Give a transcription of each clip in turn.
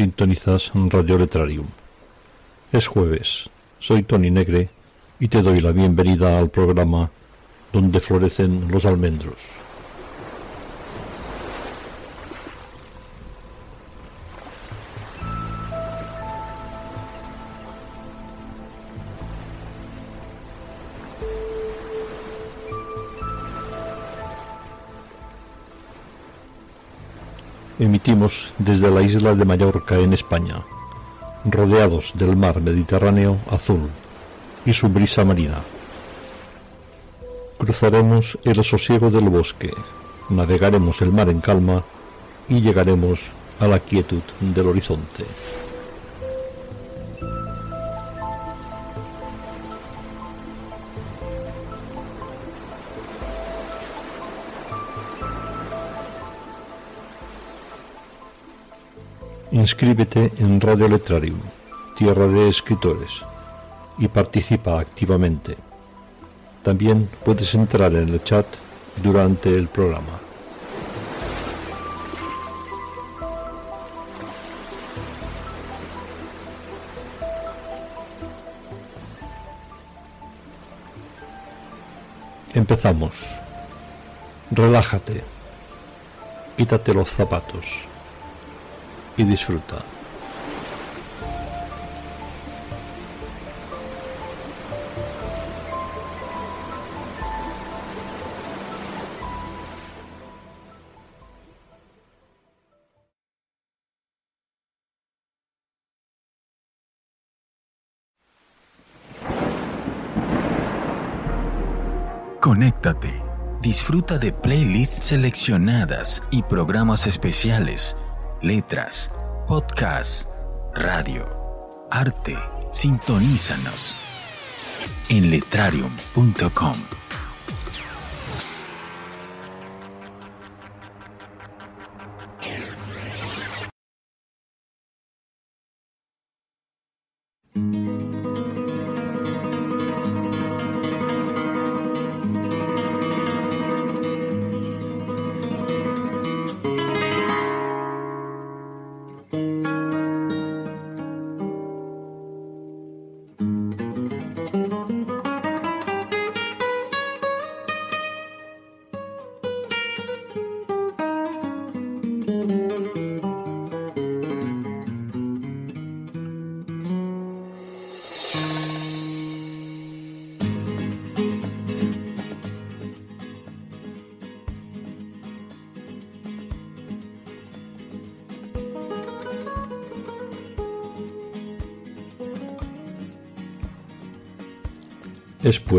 Sintonizas Radio Letrarium. Es jueves, soy Tony Negre y te doy la bienvenida al programa donde florecen los almendros. Emitimos desde la isla de Mallorca en España, rodeados del mar Mediterráneo azul y su brisa marina. Cruzaremos el sosiego del bosque, navegaremos el mar en calma y llegaremos a la quietud del horizonte. Inscríbete en Radio Letrarium, Tierra de Escritores, y participa activamente. También puedes entrar en el chat durante el programa. Empezamos. Relájate. Quítate los zapatos y disfruta. Conéctate. Disfruta de playlists seleccionadas y programas especiales, letras, podcasts, radio, arte. Sintonízanos en letrarium.com.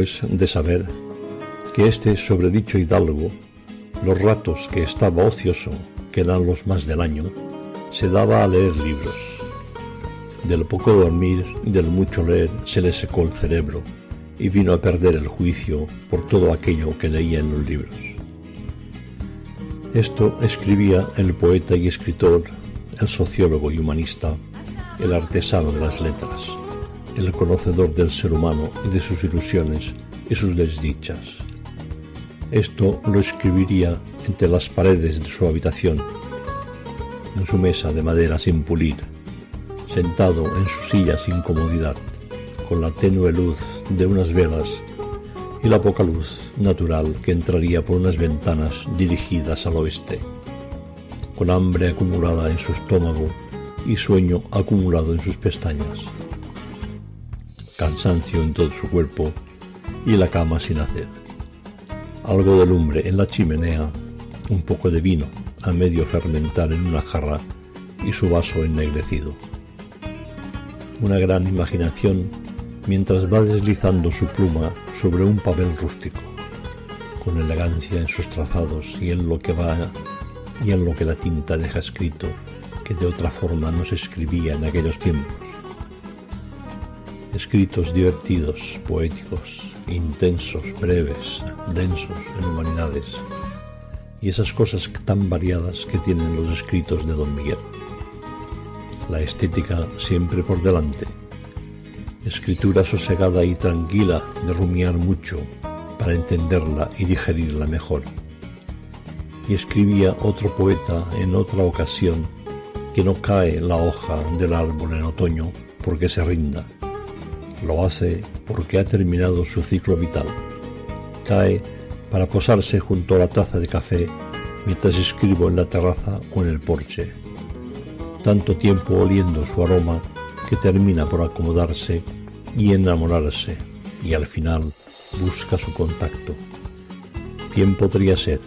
De saber que este sobredicho hidalgo, los ratos que estaba ocioso, que eran los más del año, se daba a leer libros. Del poco dormir y del mucho leer se le secó el cerebro y vino a perder el juicio por todo aquello que leía en los libros. Esto escribía el poeta y escritor, el sociólogo y humanista, el artesano de las letras el conocedor del ser humano y de sus ilusiones y sus desdichas. Esto lo escribiría entre las paredes de su habitación, en su mesa de madera sin pulir, sentado en su silla sin comodidad, con la tenue luz de unas velas y la poca luz natural que entraría por unas ventanas dirigidas al oeste, con hambre acumulada en su estómago y sueño acumulado en sus pestañas cansancio en todo su cuerpo y la cama sin hacer. Algo de lumbre en la chimenea, un poco de vino a medio fermentar en una jarra y su vaso ennegrecido. Una gran imaginación mientras va deslizando su pluma sobre un papel rústico, con elegancia en sus trazados y en lo que va y en lo que la tinta deja escrito, que de otra forma no se escribía en aquellos tiempos. Escritos divertidos, poéticos, intensos, breves, densos en humanidades, y esas cosas tan variadas que tienen los escritos de don Miguel. La estética siempre por delante, escritura sosegada y tranquila de rumiar mucho para entenderla y digerirla mejor. Y escribía otro poeta en otra ocasión que no cae la hoja del árbol en otoño porque se rinda. Lo hace porque ha terminado su ciclo vital. Cae para posarse junto a la taza de café mientras escribo en la terraza o en el porche. Tanto tiempo oliendo su aroma que termina por acomodarse y enamorarse y al final busca su contacto. ¿Quién podría ser?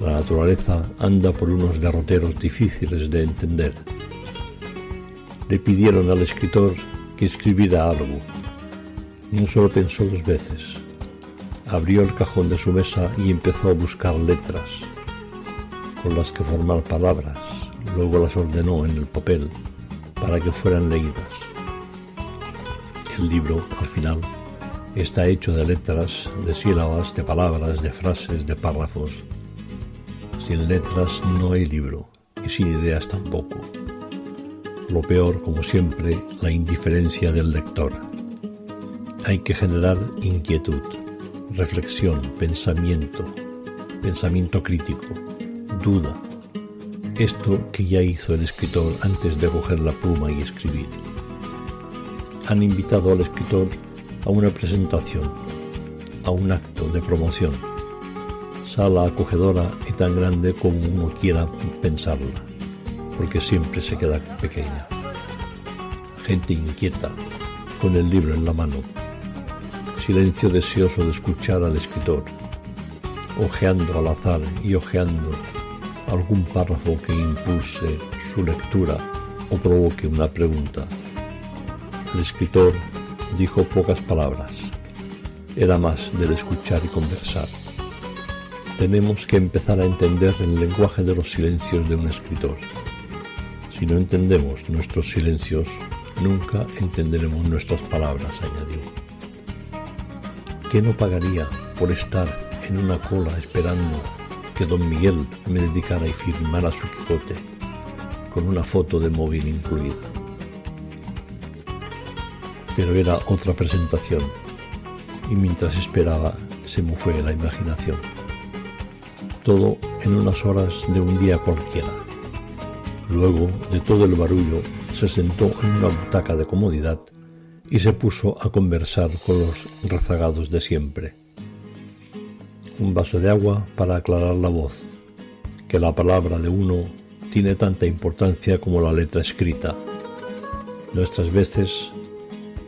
La naturaleza anda por unos derroteros difíciles de entender. Le pidieron al escritor que escribiera algo. No solo pensó dos veces. Abrió el cajón de su mesa y empezó a buscar letras con las que formar palabras. Luego las ordenó en el papel para que fueran leídas. El libro, al final, está hecho de letras, de sílabas, de palabras, de frases, de párrafos. Sin letras no hay libro y sin ideas tampoco. Lo peor, como siempre, la indiferencia del lector. Hay que generar inquietud, reflexión, pensamiento, pensamiento crítico, duda. Esto que ya hizo el escritor antes de coger la pluma y escribir han invitado al escritor a una presentación, a un acto de promoción, sala acogedora y tan grande como uno quiera pensarla, porque siempre se queda pequeña. Gente inquieta, con el libro en la mano, silencio deseoso de escuchar al escritor, ojeando al azar y ojeando algún párrafo que impulse su lectura o provoque una pregunta. El escritor dijo pocas palabras. Era más del escuchar y conversar. Tenemos que empezar a entender el lenguaje de los silencios de un escritor. Si no entendemos nuestros silencios, nunca entenderemos nuestras palabras, añadió. ¿Qué no pagaría por estar en una cola esperando que don Miguel me dedicara y firmara su Quijote, con una foto de móvil incluida? pero era otra presentación y mientras esperaba se me fue la imaginación. Todo en unas horas de un día cualquiera. Luego de todo el barullo se sentó en una butaca de comodidad y se puso a conversar con los rezagados de siempre. Un vaso de agua para aclarar la voz, que la palabra de uno tiene tanta importancia como la letra escrita. Nuestras veces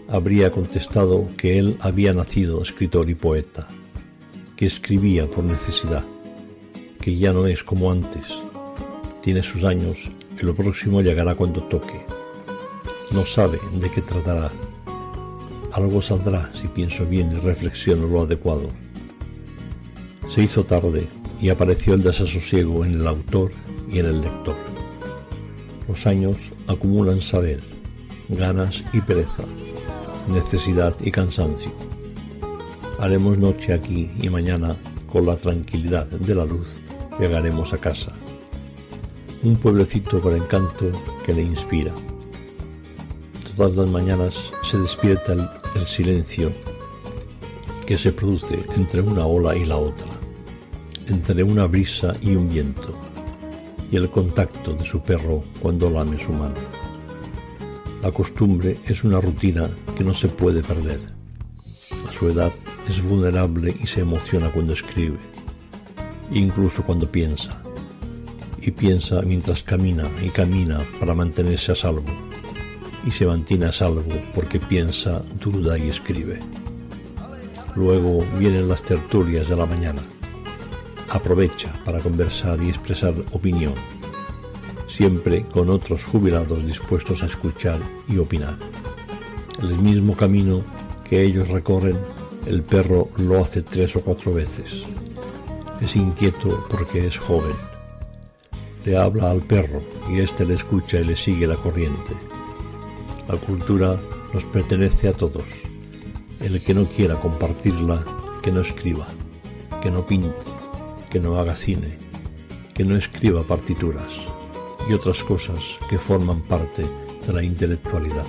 habría contestado que él había nacido escritor y poeta, que escribía por necesidad, que ya no es como antes, tiene sus años y lo próximo llegará cuando toque. No sabe de qué tratará. Algo saldrá si pienso bien y reflexiono lo adecuado. Se hizo tarde y apareció el desasosiego en el autor y en el lector. Los años acumulan saber, ganas y pereza necesidad y cansancio. Haremos noche aquí y mañana, con la tranquilidad de la luz, llegaremos a casa. Un pueblecito por encanto que le inspira. Todas las mañanas se despierta el, el silencio que se produce entre una ola y la otra, entre una brisa y un viento, y el contacto de su perro cuando lame su mano. La costumbre es una rutina que no se puede perder. A su edad es vulnerable y se emociona cuando escribe, incluso cuando piensa. Y piensa mientras camina y camina para mantenerse a salvo. Y se mantiene a salvo porque piensa, duda y escribe. Luego vienen las tertulias de la mañana. Aprovecha para conversar y expresar opinión siempre con otros jubilados dispuestos a escuchar y opinar. El mismo camino que ellos recorren El perro lo hace tres o cuatro veces. Es inquieto porque es joven. Le habla al perro y éste le escucha y le sigue la corriente. La cultura nos pertenece a todos. El que no quiera compartirla, que no escriba, que no pinte, que no haga cine, que no escriba partituras y otras cosas que forman parte de la intelectualidad.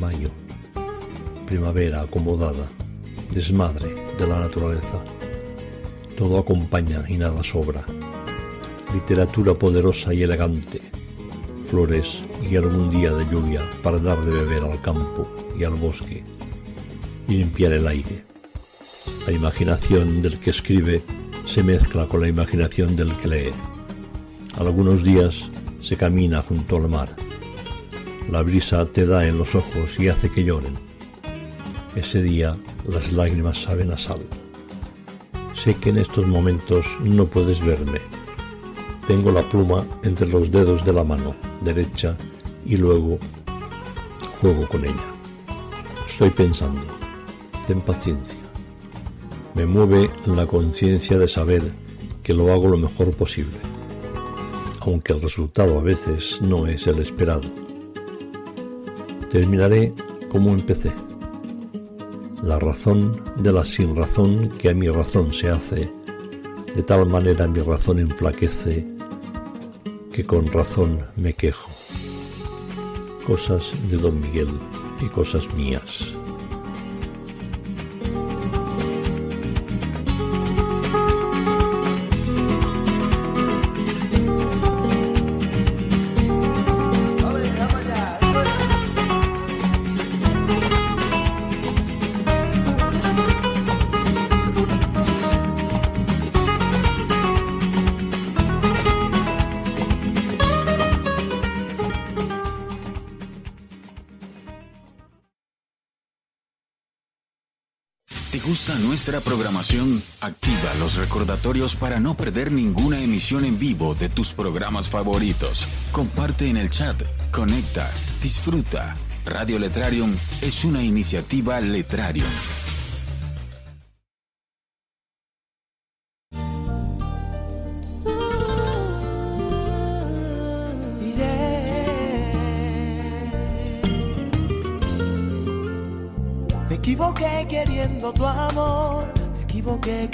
Mayo primavera acomodada, desmadre de la naturaleza. Todo acompaña y nada sobra. Literatura poderosa y elegante, flores y algún día de lluvia para dar de beber al campo y al bosque y limpiar el aire. La imaginación del que escribe se mezcla con la imaginación del que lee. Algunos días se camina junto al mar. La brisa te da en los ojos y hace que lloren ese día las lágrimas saben a sal. Sé que en estos momentos no puedes verme. Tengo la pluma entre los dedos de la mano derecha y luego juego con ella. Estoy pensando. Ten paciencia. Me mueve la conciencia de saber que lo hago lo mejor posible, aunque el resultado a veces no es el esperado. Terminaré como empecé la razón de la sin razón que a mi razón se hace, de tal manera mi razón enflaquece que con razón me quejo. Cosas de don Miguel y cosas mías. Nuestra programación, activa los recordatorios para no perder ninguna emisión en vivo de tus programas favoritos. Comparte en el chat, conecta, disfruta. Radio Letrarium es una iniciativa Letrarium.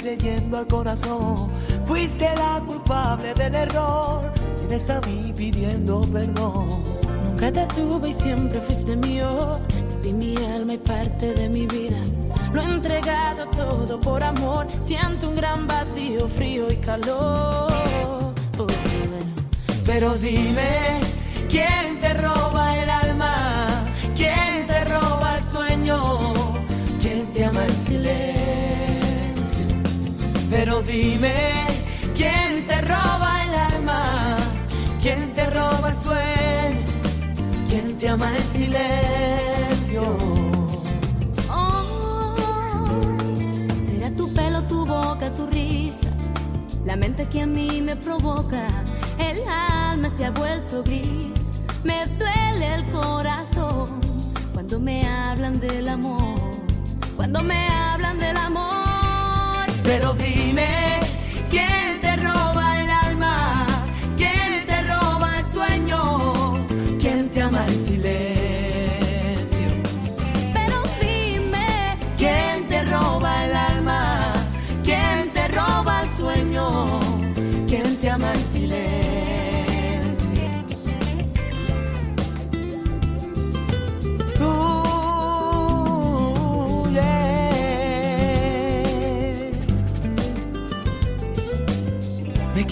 Equivoqué creyendo al corazón. Fuiste la culpable del error, vienes a mí pidiendo perdón. Nunca te tuve y siempre fuiste mío, de mi alma y parte de mi vida. Lo he entregado todo por amor, siento un gran vacío, frío y calor. Oh, Pero dime, ¿quién dime, ¿quién te roba el alma? ¿Quién te roba el sueño? ¿Quién te ama el silencio? Oh, será tu pelo, tu boca, tu risa, la mente que a mí me provoca. El alma se ha vuelto gris, me duele el corazón cuando me hablan del amor cuando me hablan del amor. Pero dime, ¿quién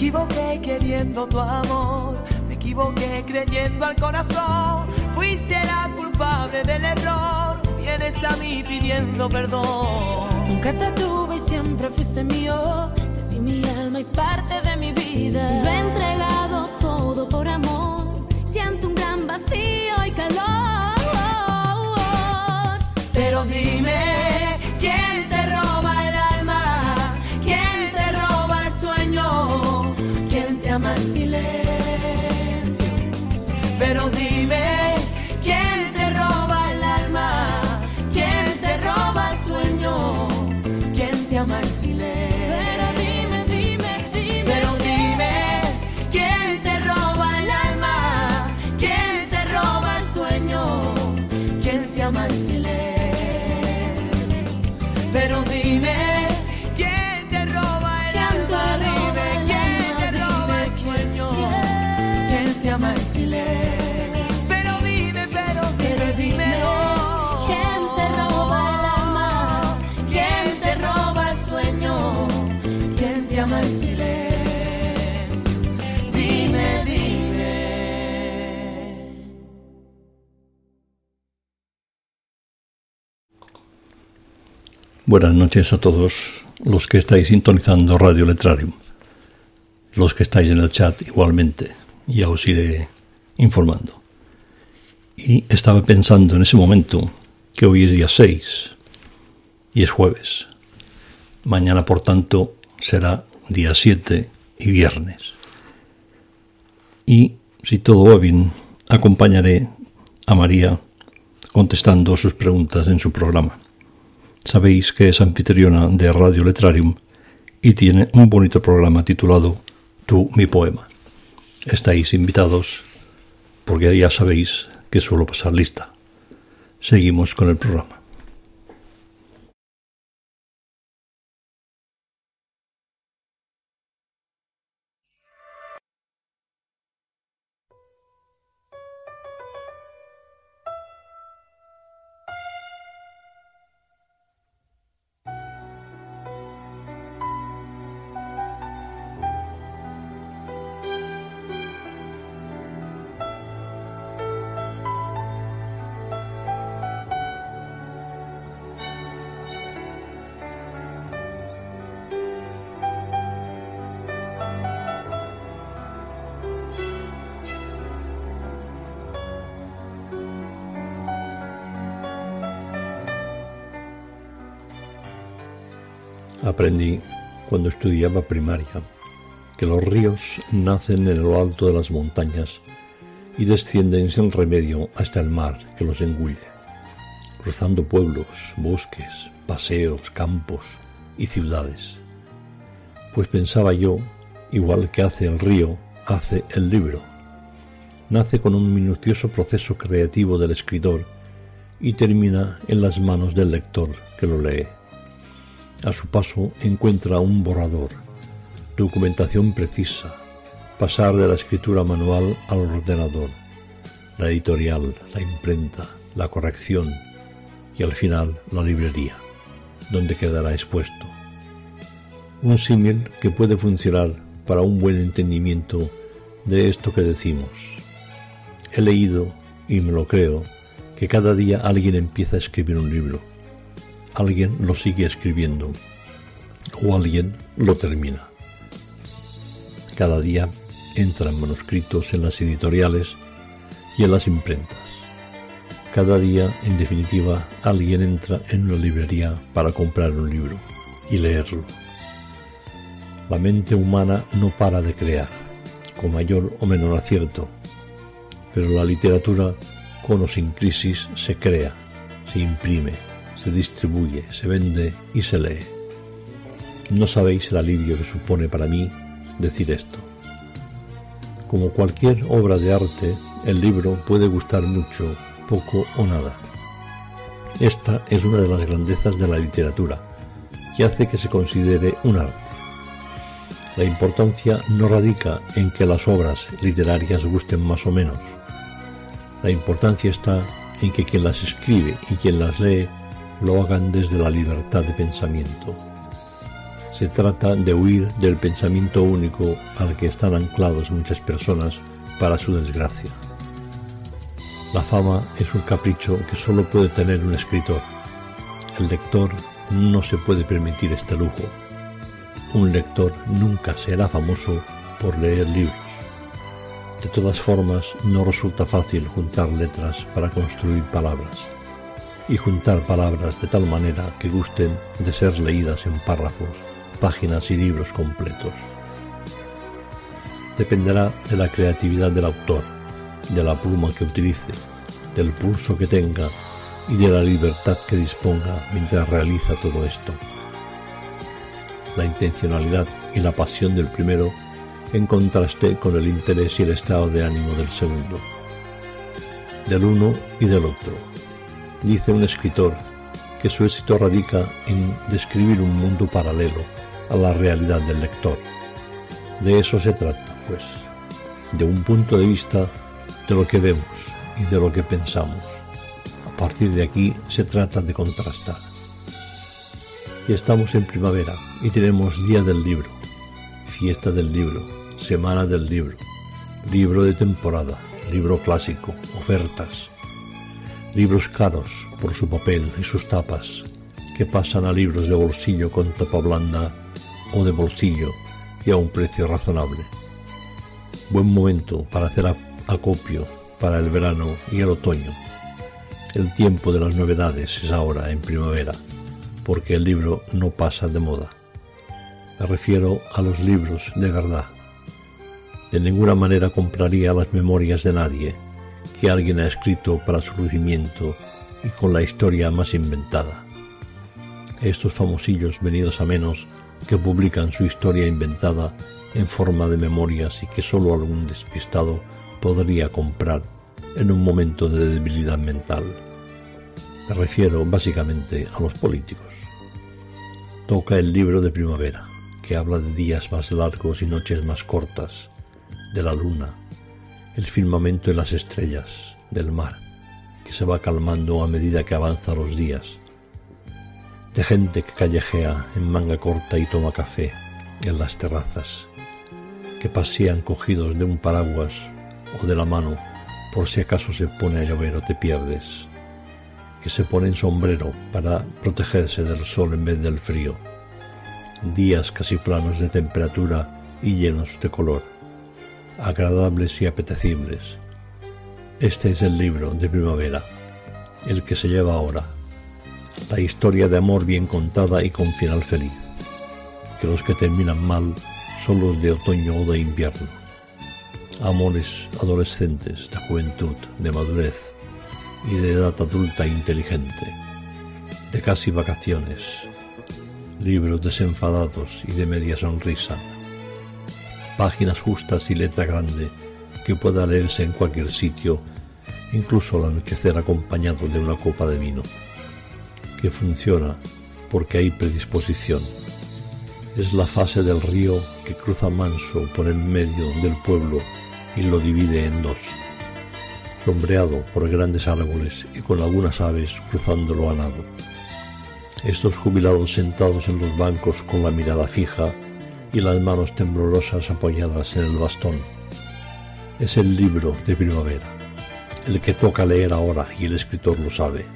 equivoqué queriendo tu amor, me equivoqué creyendo al corazón. Fuiste la culpable del error, vienes a mí pidiendo perdón. Nunca te tuve y siempre fuiste mío, te di mi alma y parte de mi vida. Lo he entregado todo por amor, siento un gran vacío y calor. Pero dime, Buenas noches a todos los que estáis sintonizando Radio Letrarium, los que estáis en el chat igualmente, ya os iré informando. Y estaba pensando en ese momento que hoy es día 6 y es jueves. Mañana, por tanto, será día 7 y viernes. Y si todo va bien, acompañaré a María contestando sus preguntas en su programa. Sabéis que es anfitriona de Radio Letrarium y tiene un bonito programa titulado Tú, mi poema. Estáis invitados porque ya sabéis que suelo pasar lista. Seguimos con el programa. Aprendí cuando estudiaba primaria que los ríos nacen en lo alto de las montañas y descienden sin remedio hasta el mar que los engulle, cruzando pueblos, bosques, paseos, campos y ciudades. Pues pensaba yo, igual que hace el río, hace el libro. Nace con un minucioso proceso creativo del escritor y termina en las manos del lector que lo lee. A su paso encuentra un borrador, documentación precisa, pasar de la escritura manual al ordenador, la editorial, la imprenta, la corrección y al final la librería, donde quedará expuesto. Un símil que puede funcionar para un buen entendimiento de esto que decimos. He leído, y me lo creo, que cada día alguien empieza a escribir un libro alguien lo sigue escribiendo o alguien lo termina. Cada día entran manuscritos en las editoriales y en las imprentas. Cada día, en definitiva, alguien entra en una librería para comprar un libro y leerlo. La mente humana no para de crear, con mayor o menor acierto, pero la literatura, con o sin crisis, se crea, se imprime, se distribuye, se vende y se lee. No sabéis el alivio que supone para mí decir esto. Como cualquier obra de arte, el libro puede gustar mucho, poco o nada. Esta es una de las grandezas de la literatura, que hace que se considere un arte. La importancia no radica en que las obras literarias gusten más o menos. La importancia está en que quien las escribe y quien las lee lo hagan desde la libertad de pensamiento. Se trata de huir del pensamiento único al que están anclados muchas personas para su desgracia. La fama es un capricho que solo puede tener un escritor. El lector no se puede permitir este lujo. Un lector nunca será famoso por leer libros. De todas formas, no resulta fácil juntar letras para construir palabras y juntar palabras de tal manera que gusten de ser leídas en párrafos, páginas y libros completos. Dependerá de la creatividad del autor, de la pluma que utilice, del pulso que tenga y de la libertad que disponga mientras realiza todo esto. la intencionalidad y la pasión del primero en contraste con el interés y el estado de ánimo del segundo, del uno y del otro. Dice un escritor que su éxito radica en describir un mundo paralelo a la realidad del lector. De eso se trata, pues, de un punto de vista de lo que vemos y de lo que pensamos. A partir de aquí se trata de contrastar. Y estamos en primavera y tenemos Día del Libro, Fiesta del Libro, Semana del Libro, Libro de temporada, libro clásico, ofertas, libros caros por su papel y sus tapas, que pasan a libros de bolsillo con tapa blanda o de bolsillo y a un precio razonable. Buen momento para hacer acopio para el verano y el otoño. El tiempo de las novedades es ahora en primavera, porque el libro no pasa de moda. Me refiero a los libros de verdad. De ninguna manera compraría las memorias de nadie que alguien ha escrito para su lucimiento y con la historia más inventada. Estos famosillos venidos a menos que publican su historia inventada en forma de memorias y que solo algún despistado podría comprar en un momento de debilidad mental. Me refiero básicamente a los políticos. Toca el libro de primavera, que habla de días más largos y noches más cortas, de la luna, el firmamento y las estrellas, del mar, que se va calmando a medida que avanzan los días, de gente que callejea en manga corta y toma café en las terrazas, que pasean cogidos de un paraguas o de la mano por si acaso se pone a llover o te pierdes, que se ponen sombrero para protegerse del sol en vez del frío, días casi planos de temperatura y llenos de color, agradables y apetecibles. Este es el libro de primavera, el que se lleva ahora, la historia de amor bien contada y con final feliz, que los que terminan mal son los de otoño o de invierno. Amores adolescentes, de juventud, de madurez y de edad adulta e inteligente, de casi vacaciones, libros desenfadados y de media sonrisa, páginas justas y letra grande que pueda leerse en cualquier sitio, incluso al anochecer acompañado de una copa de vino, que funciona porque hay predisposición. Es la fase del río que cruza manso por el medio del pueblo y lo divide en dos, sombreado por grandes árboles y con algunas aves cruzándolo a nado. Estos jubilados sentados en los bancos con la mirada fija y las manos temblorosas apoyadas en el bastón. Es el libro de primavera, el que toca leer ahora y el escritor lo sabe.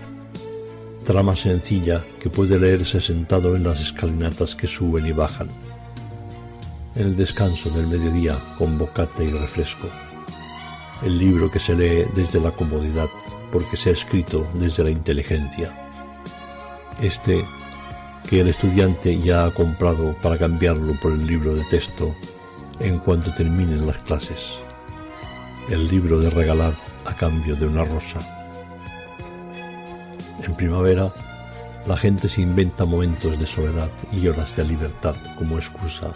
Trama sencilla que puede leerse sentado en las escalinatas que suben y bajan en el descanso del mediodía con bocata y refresco. El libro que se lee desde la comodidad porque se ha escrito desde la inteligencia. Este que el estudiante ya ha comprado para cambiarlo por el libro de texto en cuanto terminen las clases. El libro de regalar a cambio de una rosa. En primavera, la gente se inventa momentos de soledad y horas de libertad como excusa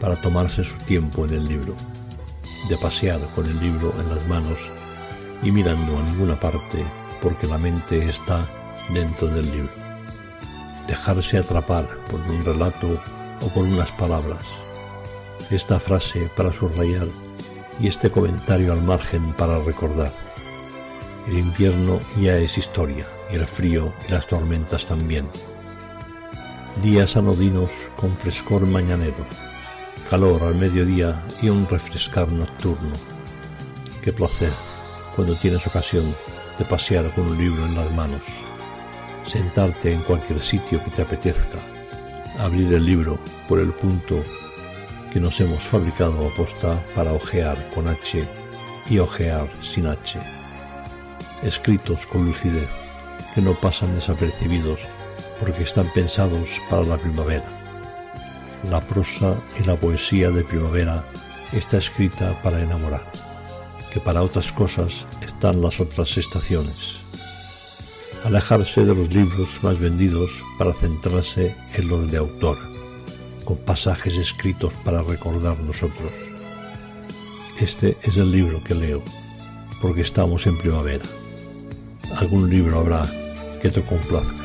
para tomarse su tiempo en el libro, de pasear con el libro en las manos y mirando a ninguna parte porque la mente está dentro del libro. Dejarse atrapar por un relato o por unas palabras. Esta frase para subrayar y este comentario al margen para recordar. El invierno ya es historia y el frío y las tormentas también. Días anodinos con frescor mañanero calor al mediodía y un refrescar nocturno. Qué placer cuando tienes ocasión de pasear con un libro en las manos, sentarte en cualquier sitio que te apetezca, abrir el libro por el punto que nos hemos fabricado a posta para ojear con H y ojear sin H. Escritos con lucidez, que no pasan desapercibidos porque están pensados para la primavera la prosa y la poesía de primavera está escrita para enamorar, que para otras cosas están las otras estaciones alejarse de los libros más vendidos para centrarse en los de autor, con pasajes escritos para recordar nosotros. Este es el libro que leo, porque estamos en primavera. Algún libro habrá que te complazca.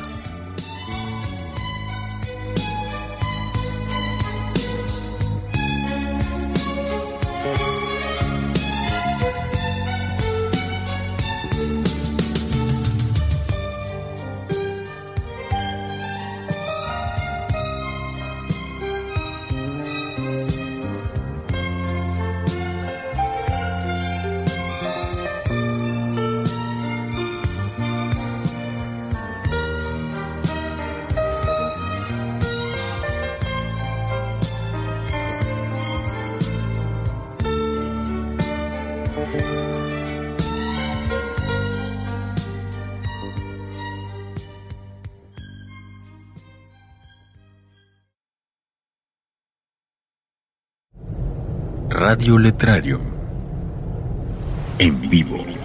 Radio Letrario. En vivo.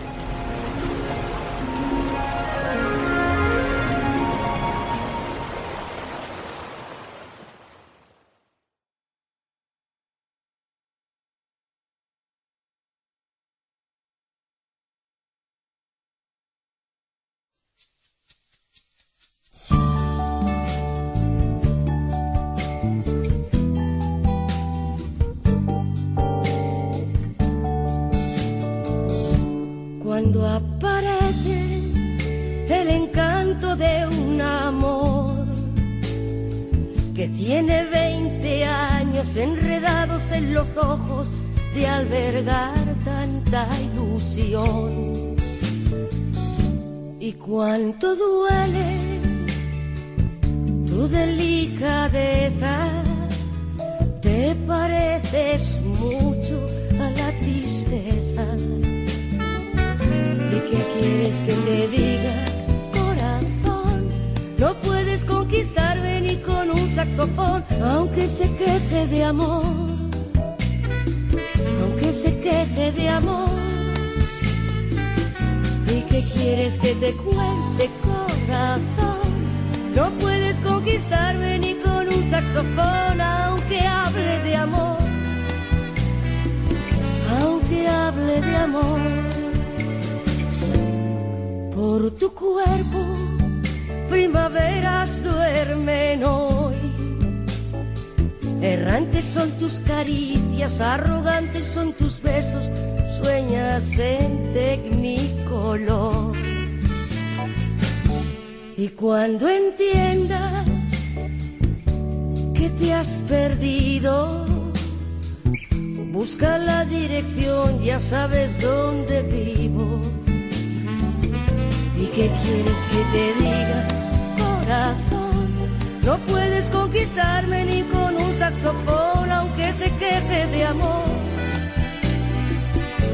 No puedes conquistarme ni con un saxofón, aunque se queje de amor.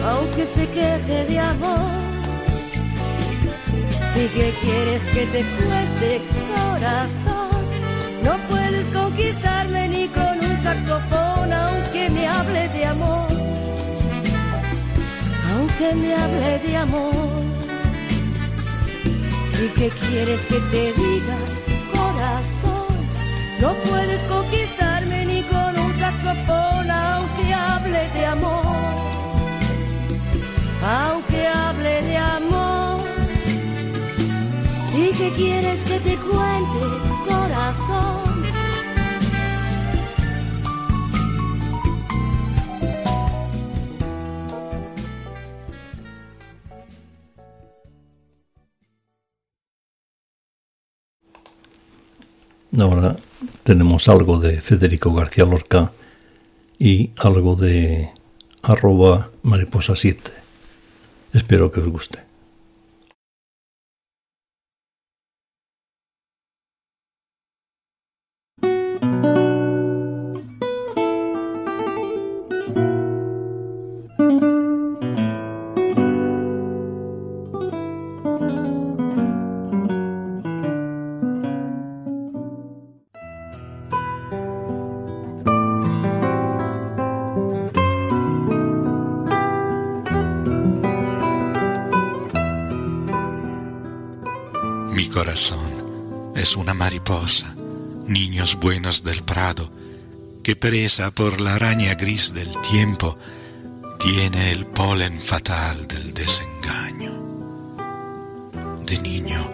Aunque se queje de amor. ¿Y qué quieres que te cueste, corazón? No puedes conquistarme ni con un saxofón, aunque me hable de amor. Aunque me hable de amor. ¿Y qué quieres que te diga? No puedes conquistarme ni con un saxofón, aunque hable de amor. Aunque hable de amor. ¿Y qué quieres que te cuente, corazón? No, ¿verdad? tenemos algo de Federico García Lorca y algo de arroba mariposa 7. Espero que os guste. es una mariposa, niños buenos del prado, que presa por la araña gris del tiempo, tiene el polen fatal del desengaño. De niño,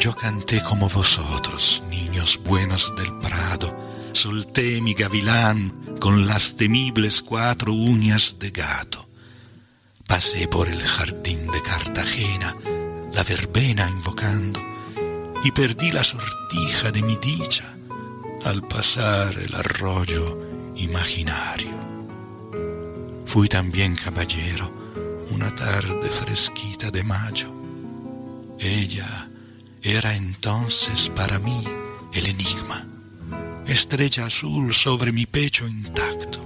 yo canté como vosotros, niños buenos del prado, solté mi gavilán con las temibles cuatro uñas de gato. Pasé por el jardín de Cartagena, la verbena invocando, y perdí la sortija de mi dicha al pasar el arroyo imaginario. Fui también caballero una tarde fresquita de mayo. Ella era entonces para mí el enigma, estrella azul sobre mi pecho intacto.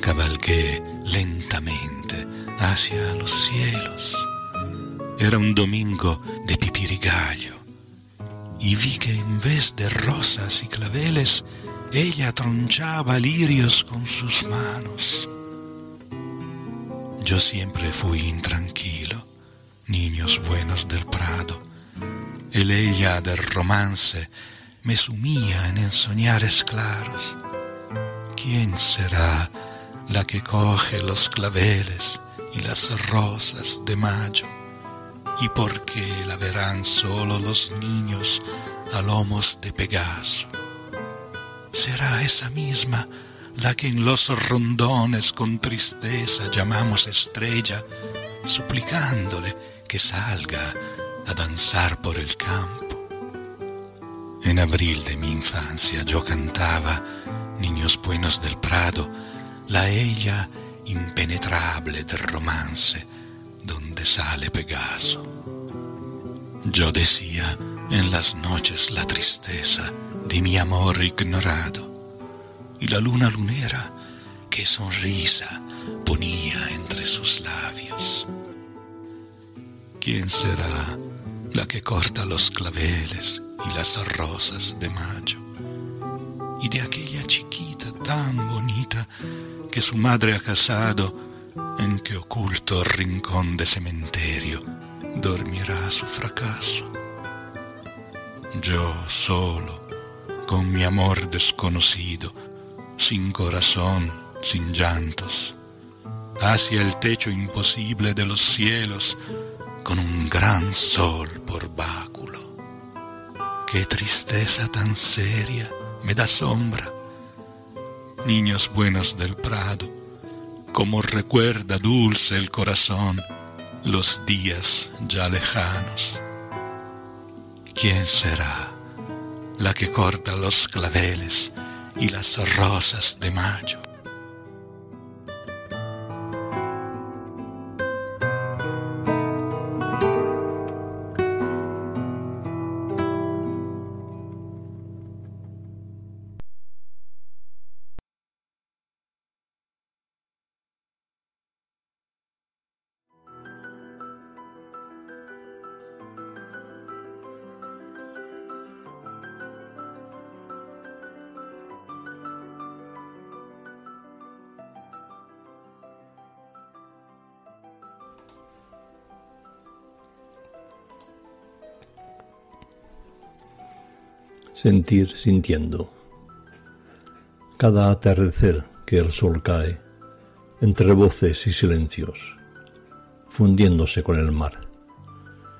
Cabalgué lentamente hacia los cielos. Era un domingo de pipirigallo y vi que en vez de rosas y claveles, ella tronchaba lirios con sus manos. Yo siempre fui intranquilo, niños buenos del Prado. El ella del romance me sumía en ensoñares claros. ¿Quién será la que coge los claveles y las rosas de mayo? ¿Y por qué la verán solo los niños a lomos de Pegaso? ¿Será esa misma la que en los rondones con tristeza llamamos estrella, suplicándole que salga a danzar por el campo? En abril de mi infancia yo cantaba, niños buenos del Prado, la ella impenetrable del romance, donde sale Pegaso. Yo decía en las noches la tristeza de mi amor ignorado y la luna lunera que sonrisa ponía entre sus labios. ¿Quién será la que corta los claveles y las rosas de mayo? Y de aquella chiquita tan bonita que su madre ha casado, en que oculto rincón de cementerio dormirá su fracaso. Yo solo, con mi amor desconocido, sin corazón, sin llantos, hacia el techo imposible de los cielos, con un gran sol por báculo. Qué tristeza tan seria me da sombra. Niños buenos del prado, como recuerda dulce el corazón los días ya lejanos. ¿Quién será la que corta los claveles y las rosas de mayo? Sentir sintiendo. Cada atardecer que el sol cae, entre voces y silencios, fundiéndose con el mar,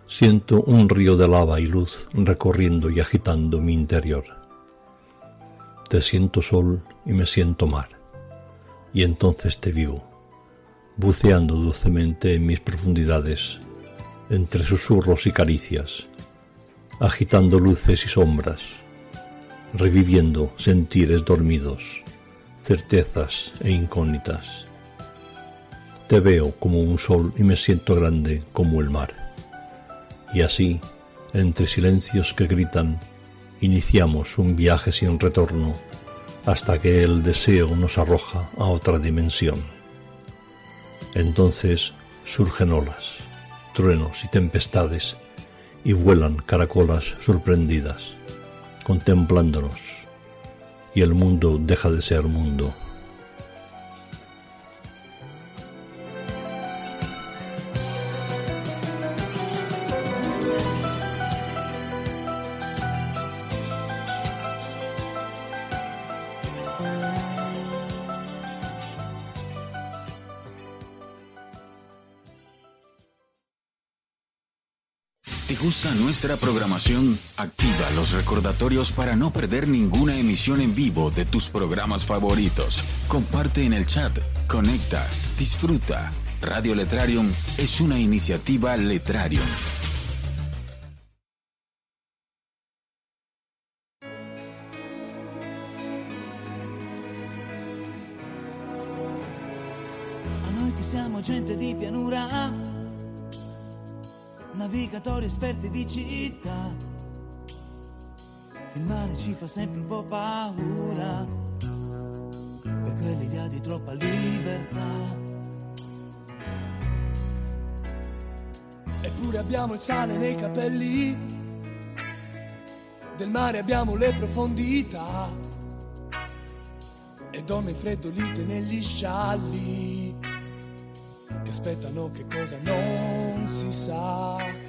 siento un río de lava y luz recorriendo y agitando mi interior. Te siento sol y me siento mar, y entonces te vivo, buceando dulcemente en mis profundidades, entre susurros y caricias, agitando luces y sombras, reviviendo sentires dormidos, certezas e incógnitas. Te veo como un sol y me siento grande como el mar. Y así, entre silencios que gritan, iniciamos un viaje sin retorno hasta que el deseo nos arroja a otra dimensión. Entonces surgen olas, truenos y tempestades y vuelan caracolas sorprendidas contemplándonos y el mundo deja de ser mundo. ¿Te gusta nuestra programación? Activa los recordatorios para no perder ninguna emisión en vivo de tus programas favoritos. Comparte en el chat, conecta, disfruta. Radio Letrarium es una iniciativa Letrarium. Navigatori esperti di città, il mare ci fa sempre un po' paura, per quell'idea di troppa libertà. Eppure abbiamo il sale nei capelli, del mare abbiamo le profondità, e donne freddolite negli scialli, che aspettano che cosa non si sa.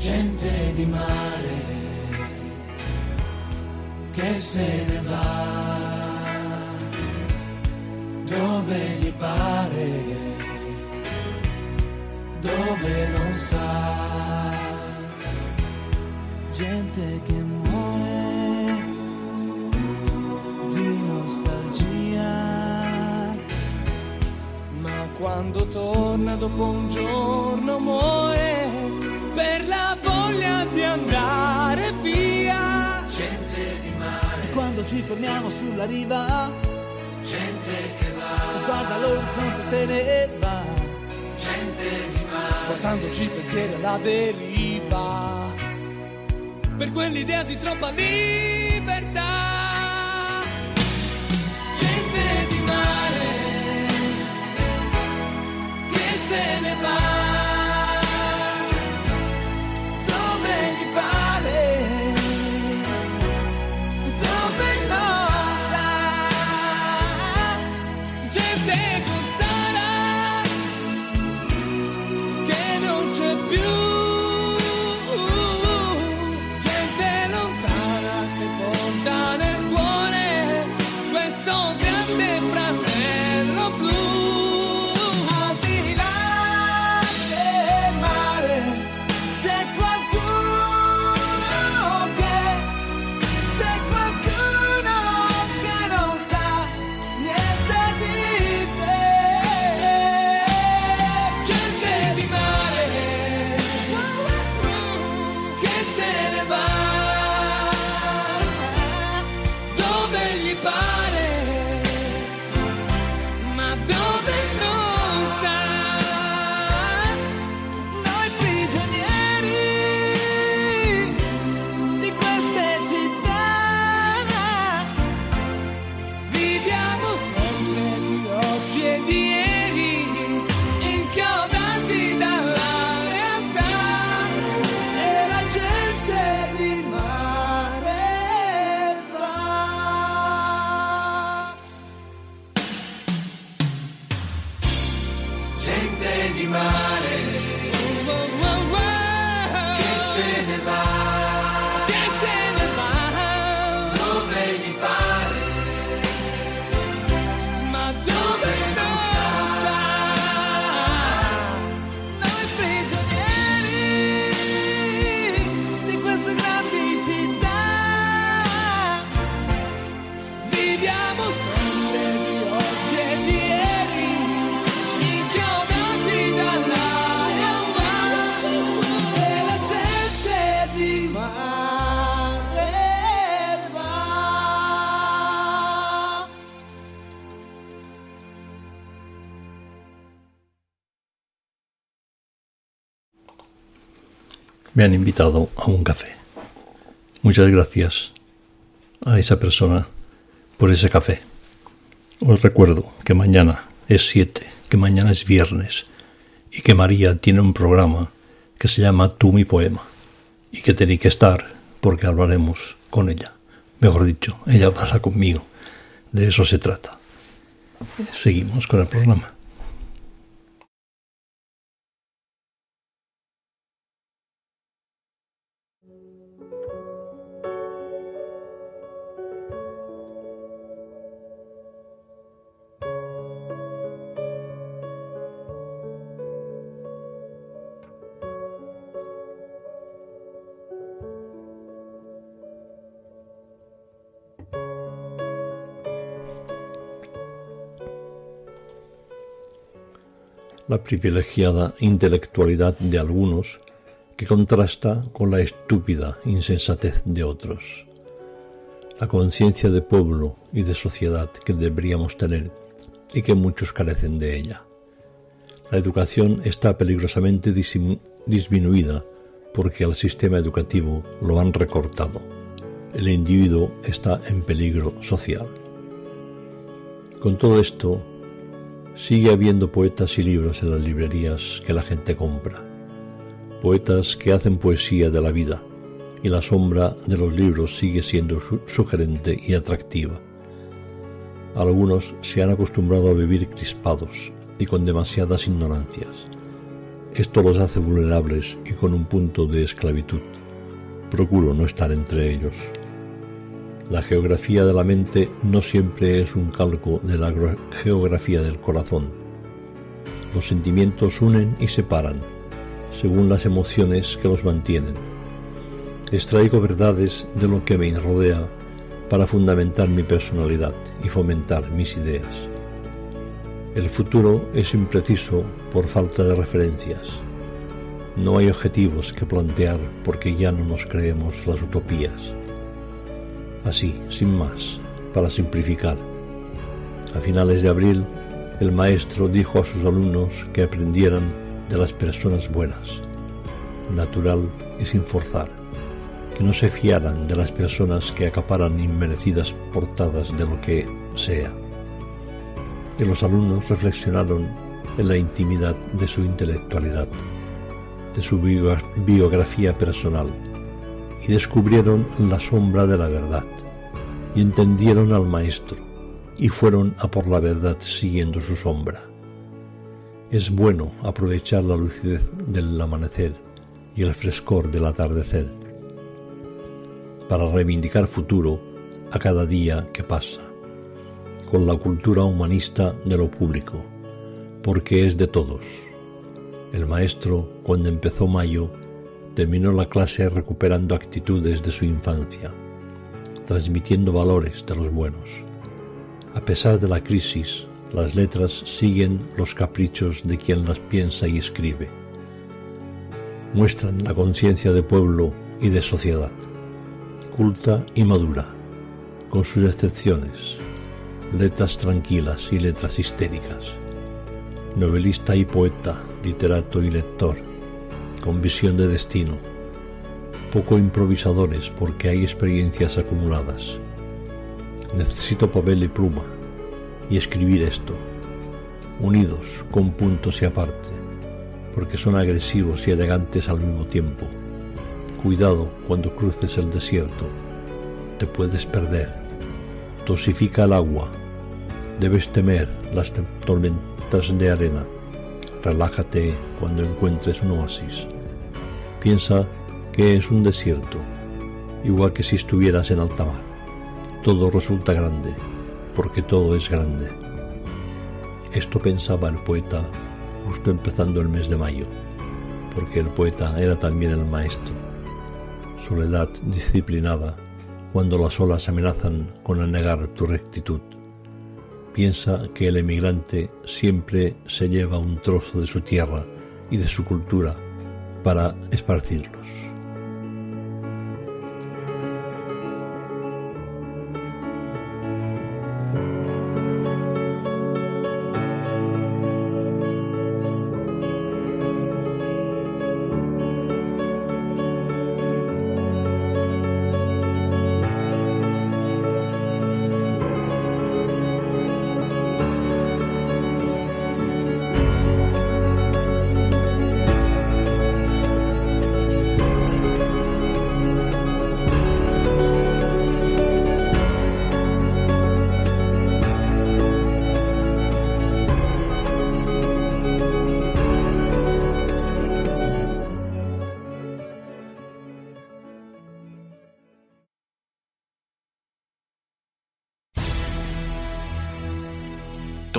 Gente di mare, che se ne va, dove gli pare dove non sa. Gente che muore di nostalgia. Ma quando torna dopo un giorno muore per la voglia di andare via. Gente di mare, E quando ci fermiamo sulla riva, gente che va, sguarda l'orizzonte se ne va. gente di mare, portandoci pensieri alla deriva. Per quell'idea di troppa libertà. Gente di mare che se ne va Me han invitado a un café. Muchas gracias a esa persona por ese café. Os recuerdo que mañana es 7, que mañana es viernes y que María tiene un programa que se llama Tú mi poema y que tenéis que estar porque hablaremos con ella. Mejor dicho, ella hablará conmigo. De eso se trata. Seguimos con el programa. La privilegiada intelectualidad de algunos que contrasta con la estúpida insensatez de otros. La conciencia de pueblo y de sociedad que deberíamos tener y que muchos carecen de ella. La educación está peligrosamente disminuida porque al sistema educativo lo han recortado. El individuo está en peligro social. Con todo esto, sigue habiendo poetas y libros en las librerías que la gente compra poetas que hacen poesía de la vida, y la sombra de los libros sigue siendo sugerente y atractiva. Algunos se han acostumbrado a vivir crispados y con demasiadas ignorancias. Esto los hace vulnerables y con un punto de esclavitud. Procuro no estar entre ellos. La geografía de la mente no siempre es un calco de la geografía del corazón. Los sentimientos unen y separan, según las emociones que los mantienen. Extraigo verdades de lo que me rodea para fundamentar mi personalidad y fomentar mis ideas. El futuro es impreciso por falta de referencias. No hay objetivos que plantear porque ya no nos creemos las utopías. Así, sin más, para simplificar. A finales de abril, el maestro dijo a sus alumnos que aprendieran de las personas buenas, natural y sin forzar, que no se fiaran de las personas que acaparan inmerecidas portadas de lo que sea. Y los alumnos reflexionaron en la intimidad de su intelectualidad, de su biografía personal, y descubrieron la sombra de la verdad, y entendieron al Maestro, y fueron a por la verdad siguiendo su sombra. Es bueno aprovechar la lucidez del amanecer y el frescor del atardecer para reivindicar futuro a cada día que pasa, con la cultura humanista de lo público, porque es de todos. El maestro, cuando empezó mayo, terminó la clase recuperando actitudes de su infancia, transmitiendo valores de los buenos. A pesar de la crisis, las letras siguen los caprichos de quien las piensa y escribe. Muestran la conciencia de pueblo y de sociedad, culta y madura, con sus excepciones, letras tranquilas y letras histéricas, novelista y poeta, literato y lector, con visión de destino, poco improvisadores porque hay experiencias acumuladas. Necesito papel y pluma, y escribir esto, unidos con puntos y aparte, porque son agresivos y elegantes al mismo tiempo. Cuidado cuando cruces el desierto, te puedes perder. Tosifica el agua, debes temer las tormentas de arena. Relájate cuando encuentres un oasis. Piensa que es un desierto, igual que si estuvieras en alta mar. Todo resulta grande, porque todo es grande. Esto pensaba el poeta justo empezando el mes de mayo, porque el poeta era también el maestro. Soledad disciplinada, cuando las olas amenazan con anegar tu rectitud. Piensa que el emigrante siempre se lleva un trozo de su tierra y de su cultura para esparcirlos.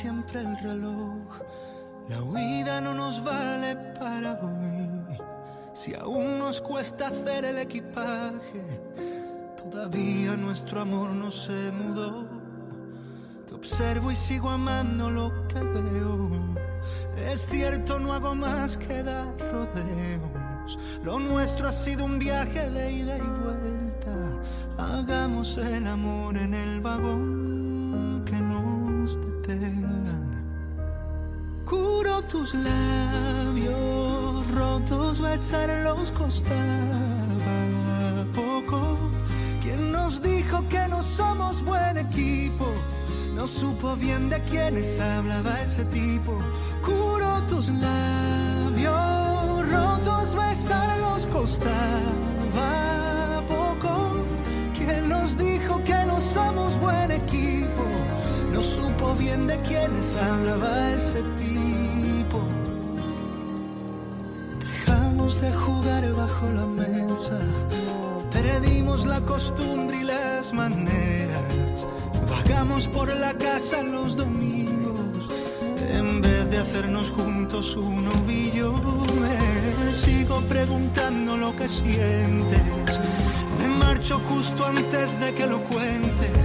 Siempre el reloj, la huida no nos vale para hoy. Si aún nos cuesta hacer el equipaje, todavía nuestro amor no se mudó. Te observo y sigo amando lo que veo. Es cierto, no hago más que dar rodeos. Lo nuestro ha sido un viaje de ida y vuelta. Hagamos el amor en el vagón Curo tus labios rotos, besarlos costaba poco. ¿Quién nos dijo que no somos buen equipo? No supo bien de quiénes hablaba ese tipo. Curo tus labios rotos, besarlos costaba bien de quiénes hablaba ese tipo. Dejamos de jugar bajo la mesa. Perdimos la costumbre y las maneras. Vagamos por la casa los domingos. En vez de hacernos juntos un ovillo, me sigo preguntando lo que sientes. Me marcho justo antes de que lo cuentes.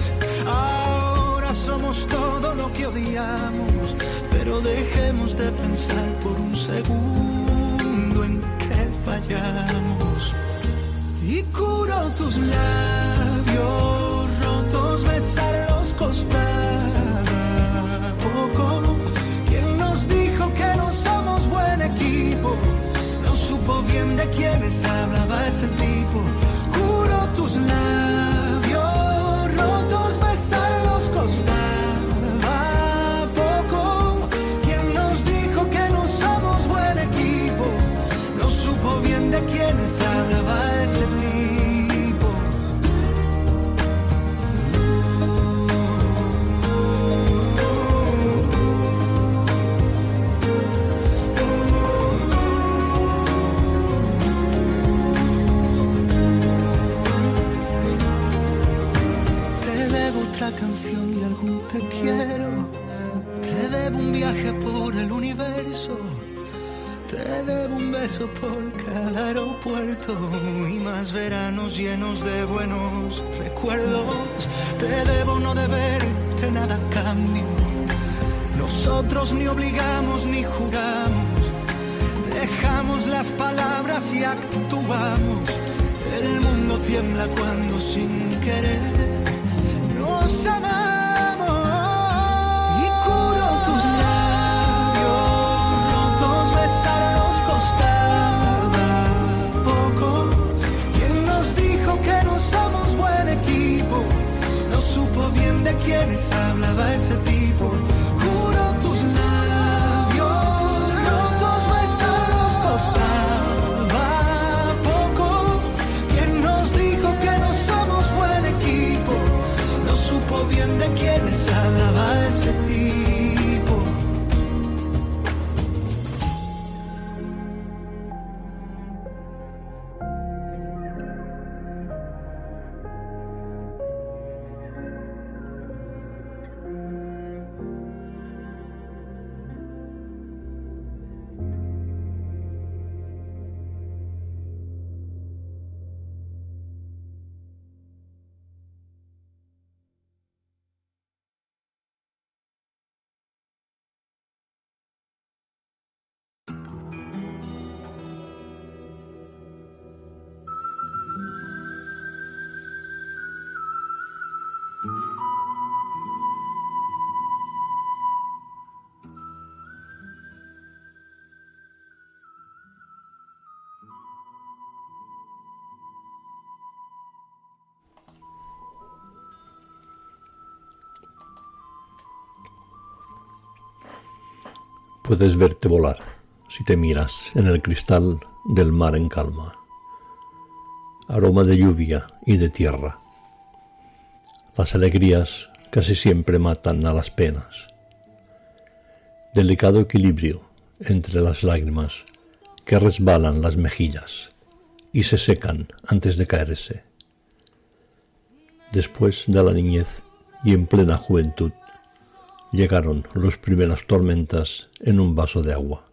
Pero dejemos de pensar por un segundo en que fallamos. Y curo tus labios rotos, besarlos costaba poco. ¿Quién nos dijo que no somos buen equipo? No supo bien de quiénes hablaba ese tipo. Curo tus labios debo un beso por cada aeropuerto y más veranos llenos de buenos recuerdos. Te debo no deberte nada a cambio. Nosotros ni obligamos ni juramos. Dejamos las palabras y actuamos. El mundo tiembla cuando sin querer nos amamos. Quiénes hablaba ese tipo. Puedes verte volar si te miras en el cristal del mar en calma. Aroma de lluvia y de tierra. Las alegrías casi siempre matan a las penas. Delicado equilibrio entre las lágrimas que resbalan las mejillas y se secan antes de caerse. Después de la niñez y en plena juventud, llegaron las primeras tormentas en un vaso de agua.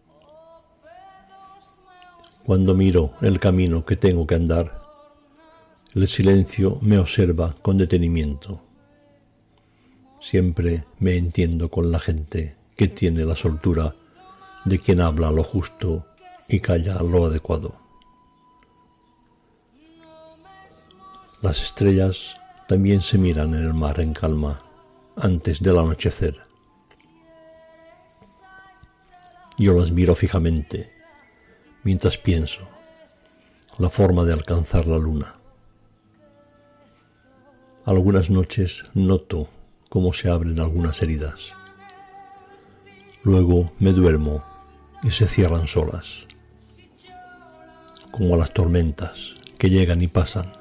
Cuando miro el camino que tengo que andar, el silencio me observa con detenimiento. Siempre me entiendo con la gente que tiene la soltura de quien habla lo justo y calla lo adecuado. Las estrellas también se miran en el mar en calma antes del anochecer. Yo las miro fijamente mientras pienso la forma de alcanzar la luna. Algunas noches noto cómo se abren algunas heridas. Luego me duermo y se cierran solas, como las tormentas que llegan y pasan,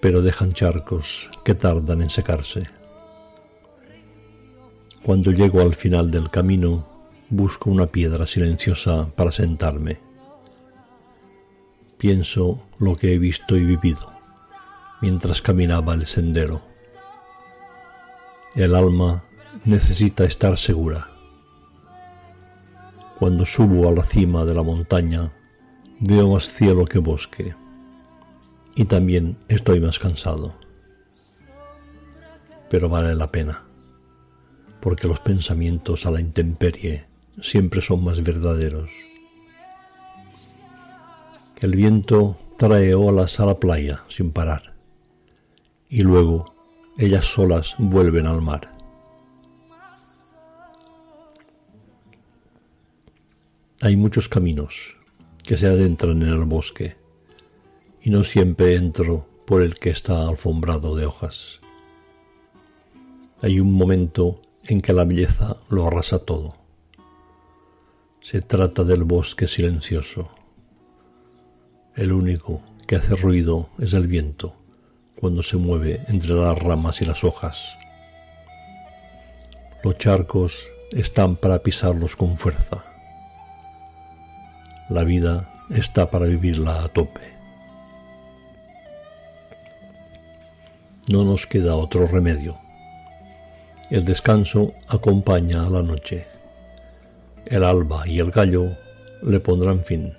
pero dejan charcos que tardan en secarse. Cuando llego al final del camino, busco una piedra silenciosa para sentarme. Pienso lo que he visto y vivido mientras caminaba el sendero. El alma necesita estar segura. Cuando subo a la cima de la montaña, veo más cielo que bosque y también estoy más cansado. Pero vale la pena, porque los pensamientos a la intemperie siempre son más verdaderos. El viento trae olas a la playa sin parar y luego ellas solas vuelven al mar. Hay muchos caminos que se adentran en el bosque y no siempre entro por el que está alfombrado de hojas. Hay un momento en que la belleza lo arrasa todo. Se trata del bosque silencioso. El único que hace ruido es el viento cuando se mueve entre las ramas y las hojas. Los charcos están para pisarlos con fuerza. La vida está para vivirla a tope. No nos queda otro remedio. El descanso acompaña a la noche. El alba y el gallo le pondrán fin.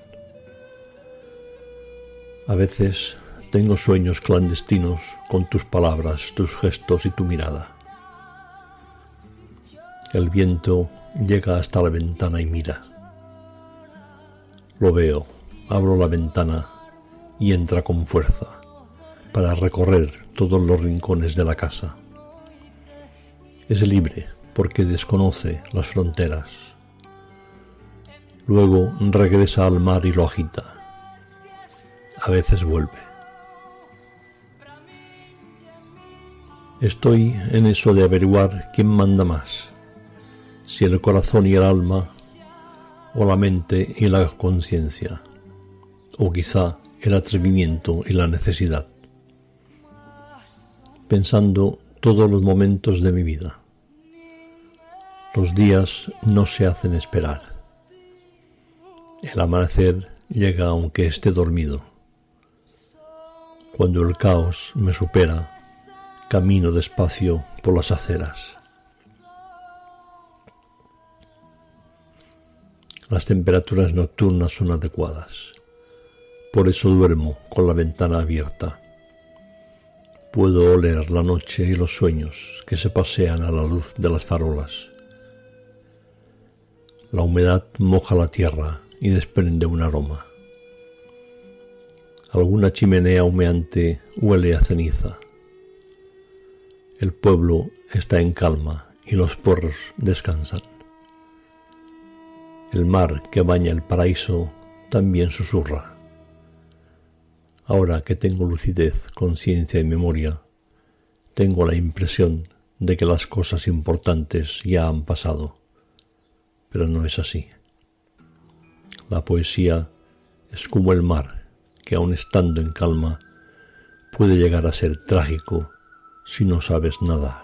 A veces tengo sueños clandestinos con tus palabras, tus gestos y tu mirada. El viento llega hasta la ventana y mira. Lo veo, abro la ventana y entra con fuerza para recorrer todos los rincones de la casa. Es libre porque desconoce las fronteras. Luego regresa al mar y lo agita. A veces vuelve. Estoy en eso de averiguar quién manda más, si el corazón y el alma, o la mente y la conciencia, o quizá el atrevimiento y la necesidad, pensando todos los momentos de mi vida. Los días no se hacen esperar. El amanecer llega aunque esté dormido. Cuando el caos me supera, camino despacio por las aceras. Las temperaturas nocturnas son adecuadas. Por eso duermo con la ventana abierta. Puedo oler la noche y los sueños que se pasean a la luz de las farolas. La humedad moja la tierra y desprende un aroma. Alguna chimenea humeante huele a ceniza. El pueblo está en calma y los porros descansan. El mar que baña el paraíso también susurra. Ahora que tengo lucidez, conciencia y memoria, tengo la impresión de que las cosas importantes ya han pasado pero no es así. La poesía es como el mar, que aun estando en calma, puede llegar a ser trágico si no sabes nadar.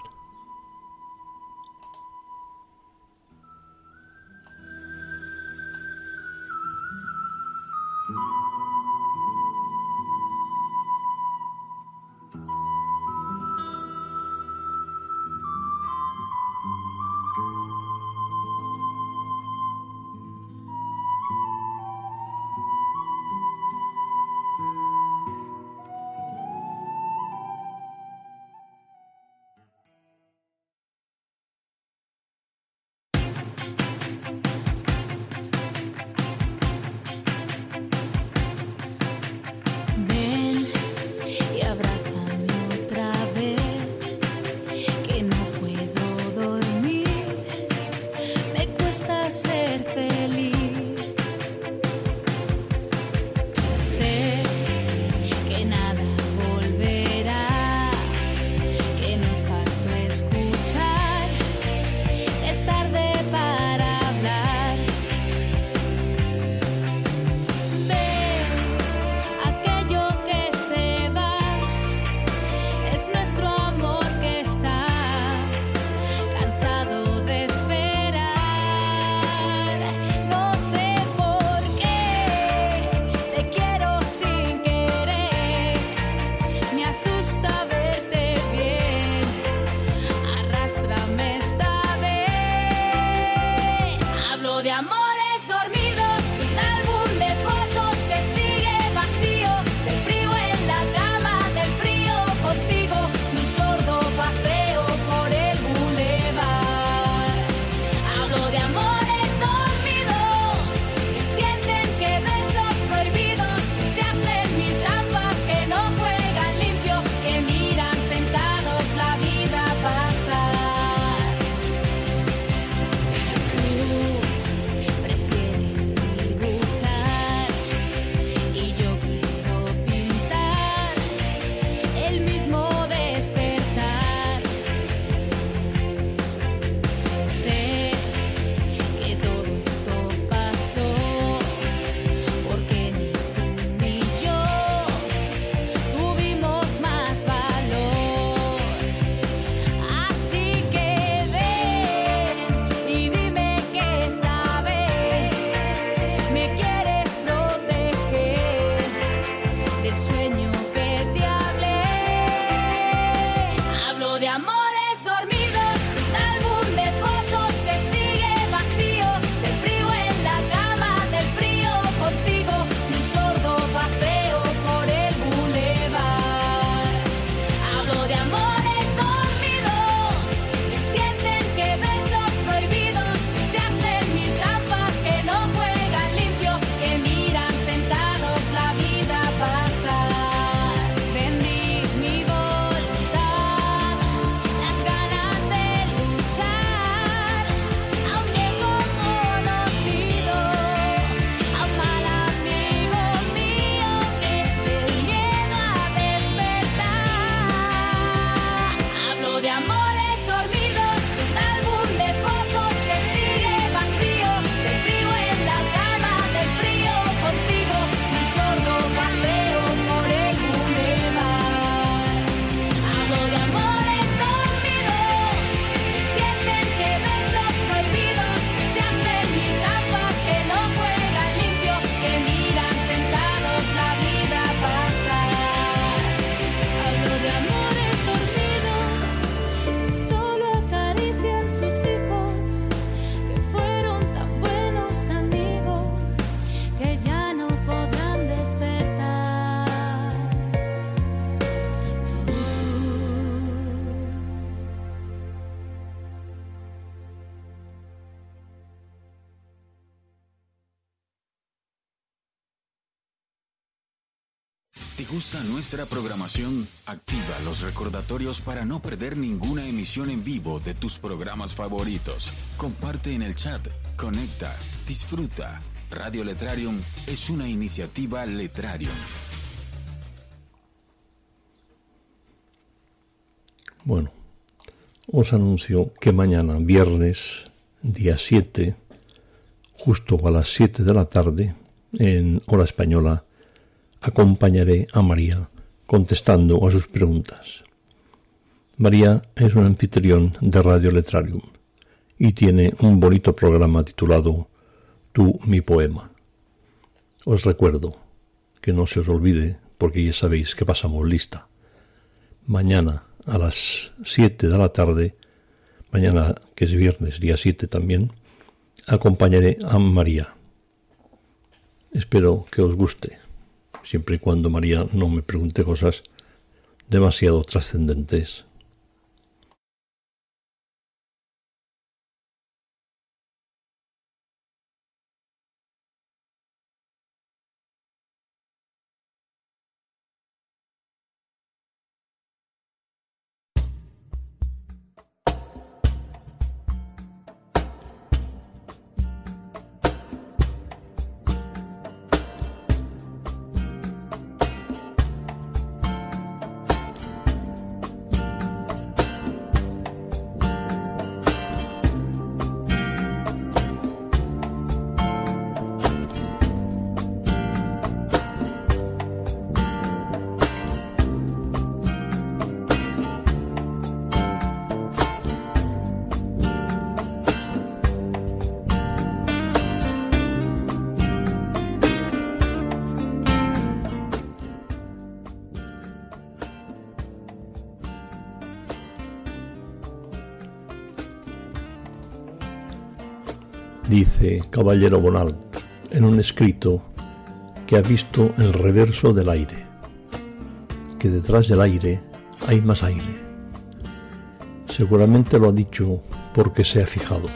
Gusta nuestra programación? Activa los recordatorios para no perder ninguna emisión en vivo de tus programas favoritos. Comparte en el chat, conecta, disfruta. Radio Letrarium es una iniciativa Letrarium. Bueno, os anuncio que mañana, viernes, día 7, Justo a las 7 de la tarde, en hora española, acompañaré a María contestando a sus preguntas. María es un anfitrión de Radio Letrarium y tiene un bonito programa titulado Tú mi poema. Os recuerdo que no se os olvide, porque ya sabéis que pasamos lista. Mañana a las 7 de la tarde, mañana que es viernes, día 7 también, acompañaré a María. Espero que os guste, siempre y cuando María no me pregunte cosas demasiado trascendentes dice Caballero Bonald en un escrito que ha visto el reverso del aire, que detrás del aire hay más aire. Seguramente lo ha dicho porque se ha fijado.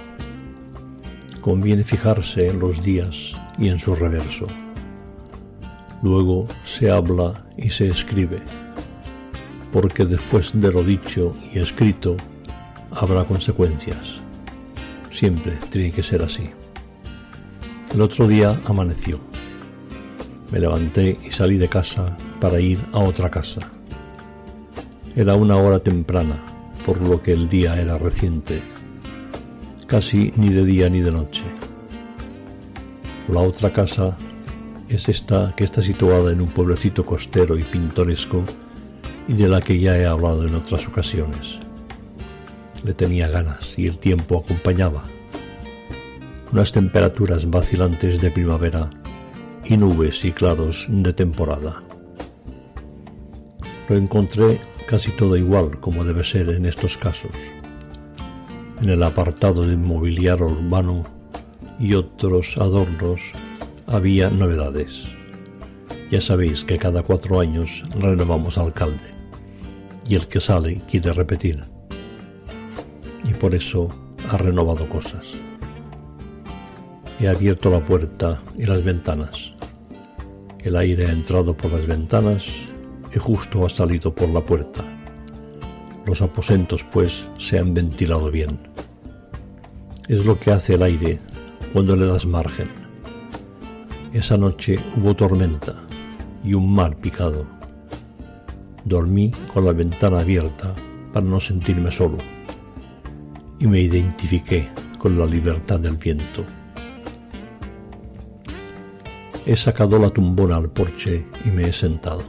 Conviene fijarse en los días y en su reverso. Luego se habla y se escribe, porque después de lo dicho y escrito habrá consecuencias. Siempre tiene que ser así. El otro día amaneció. Me levanté y salí de casa para ir a otra casa. Era una hora temprana, por lo que el día era reciente, casi ni de día ni de noche. La otra casa es esta que está situada en un pueblecito costero y pintoresco y de la que ya he hablado en otras ocasiones le tenía ganas y el tiempo acompañaba. Unas temperaturas vacilantes de primavera y nubes y claros de temporada. Lo encontré casi todo igual como debe ser en estos casos. En el apartado de mobiliario urbano y otros adornos había novedades. Ya sabéis que cada cuatro años renovamos alcalde y el que sale quiere repetir y por eso ha renovado cosas. He abierto la puerta y las ventanas. El aire ha entrado por las ventanas y justo ha salido por la puerta. Los aposentos, pues, se han ventilado bien. Es lo que hace el aire cuando le das margen. Esa noche hubo tormenta y un mar picado. Dormí con la ventana abierta para no sentirme solo y me identifiqué con la libertad del viento. He sacado la tumbona al porche y me he sentado.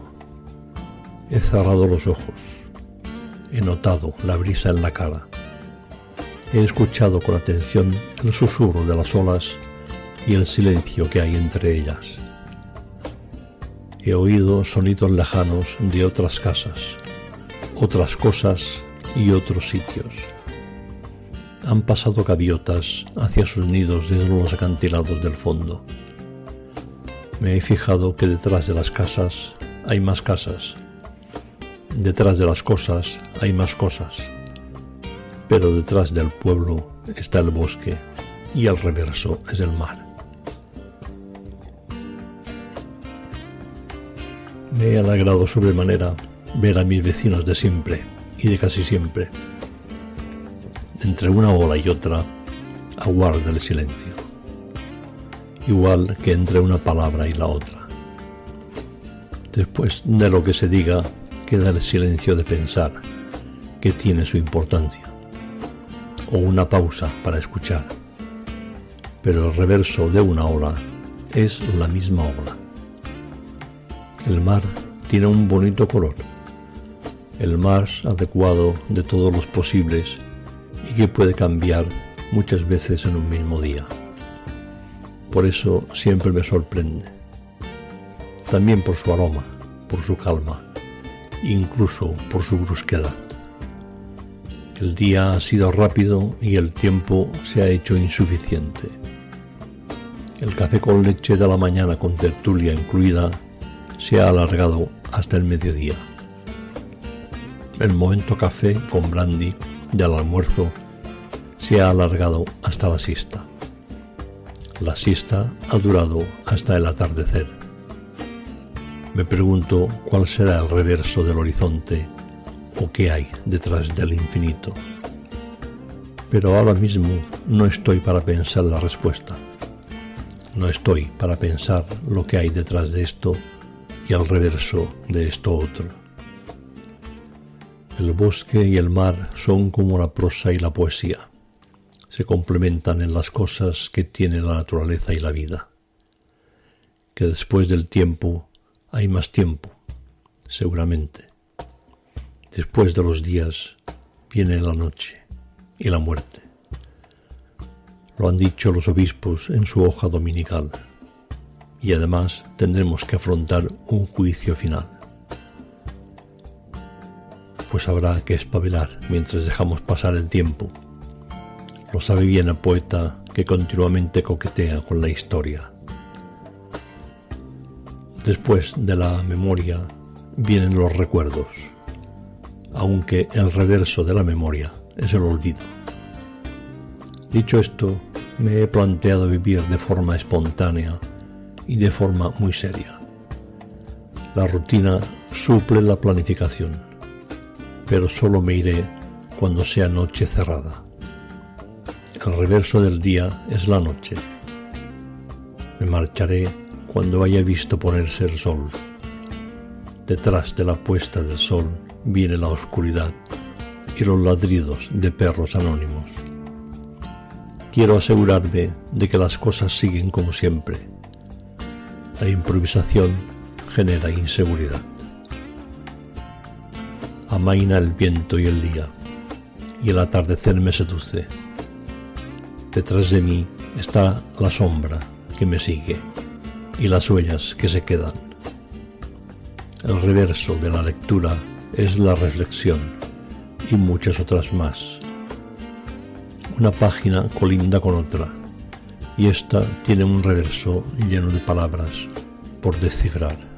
He cerrado los ojos. He notado la brisa en la cara. He escuchado con atención el susurro de las olas y el silencio que hay entre ellas. He oído sonidos lejanos de otras casas, otras cosas y otros sitios han pasado gaviotas hacia sus nidos desde los acantilados del fondo. Me he fijado que detrás de las casas hay más casas. Detrás de las cosas hay más cosas. Pero detrás del pueblo está el bosque y al reverso es el mar. Me he alegrado sobremanera ver a mis vecinos de siempre y de casi siempre entre una ola y otra, aguarda el silencio, igual que entre una palabra y la otra. Después de lo que se diga, queda el silencio de pensar, que tiene su importancia, o una pausa para escuchar. pero el reverso de una ola es la misma ola. El mar tiene un bonito color, el más adecuado de todos los posibles y que puede cambiar muchas veces en un mismo día. Por eso siempre me sorprende. También por su aroma, por su calma, incluso por su brusquedad. El día ha sido rápido y el tiempo se ha hecho insuficiente. El café con leche de la mañana con tertulia incluida se ha alargado hasta el mediodía. El momento café con brandy del almuerzo se ha alargado hasta la siesta. La siesta ha durado hasta el atardecer. Me pregunto cuál será el reverso del horizonte o qué hay detrás del infinito. Pero ahora mismo no estoy para pensar la respuesta. No estoy para pensar lo que hay detrás de esto y al reverso de esto otro. El bosque y el mar son como la prosa y la poesía se complementan en las cosas que tiene la naturaleza y la vida. Que después del tiempo hay más tiempo, seguramente. Después de los días viene la noche y la muerte. Lo han dicho los obispos en su hoja dominical. Y además tendremos que afrontar un juicio final. Pues habrá que espabilar mientras dejamos pasar el tiempo lo sabe bien el poeta que continuamente coquetea con la historia. Después de la memoria vienen los recuerdos, aunque el reverso de la memoria es el olvido. Dicho esto, me he planteado vivir de forma espontánea y de forma muy seria. La rutina suple la planificación, pero solo me iré cuando sea noche cerrada. El reverso del día es la noche. Me marcharé cuando haya visto ponerse el sol. Detrás de la puesta del sol viene la oscuridad y los ladridos de perros anónimos. Quiero asegurarme de que las cosas siguen como siempre. La improvisación genera inseguridad. Amaina el viento y el día, y el atardecer me seduce. Detrás de mí está la sombra que me sigue y las huellas que se quedan. El reverso de la lectura es la reflexión y muchas otras más. Una página colinda con otra y esta tiene un reverso lleno de palabras por descifrar.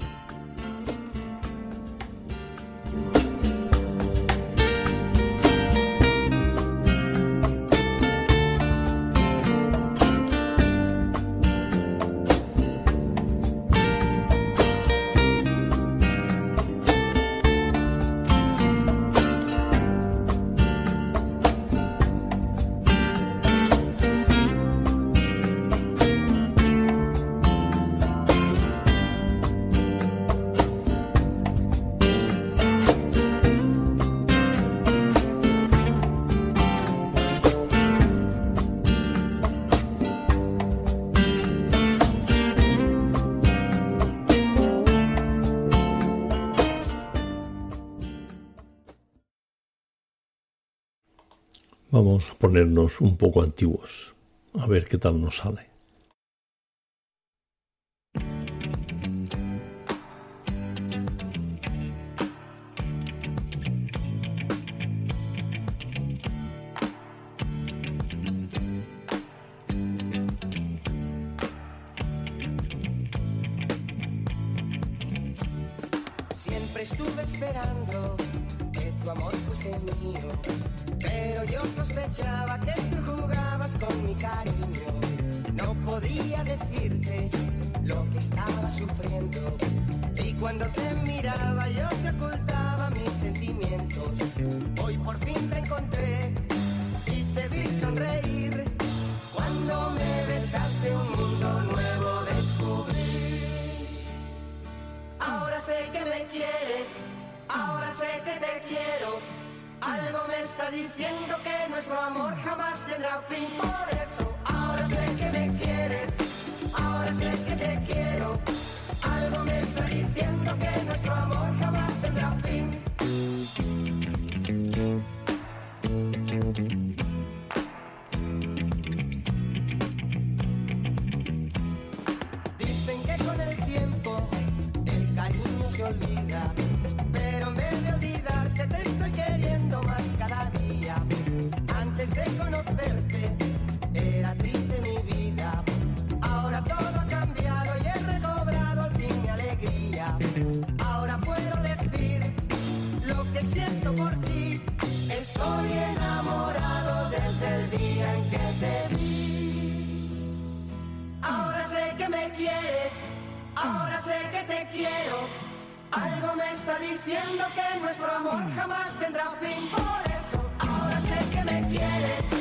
Vamos a ponernos un poco antiguos, a ver qué tal nos sale. Siempre estuve esperando que tu amor fuese mío pero yo sospechaba que tú jugabas con mi cariño. No podía decirte lo que estaba sufriendo. Y cuando te miraba yo te ocultaba mis sentimientos. Hoy por fin te encontré y te vi sonreír. Cuando me besaste un mundo nuevo descubrí. Ahora sé que me quieres, ahora sé que te quiero. Algo me está diciendo que nuestro amor jamás tendrá fin. Por eso ahora sé que me quieres, ahora sé que te quiero. Algo me está diciendo que nuestro amor jamás. por ti. Estoy enamorado desde el día en que te vi. Ahora sé que me quieres, ahora sé que te quiero. Algo me está diciendo que nuestro amor jamás tendrá fin. Por eso, ahora sé que me quieres.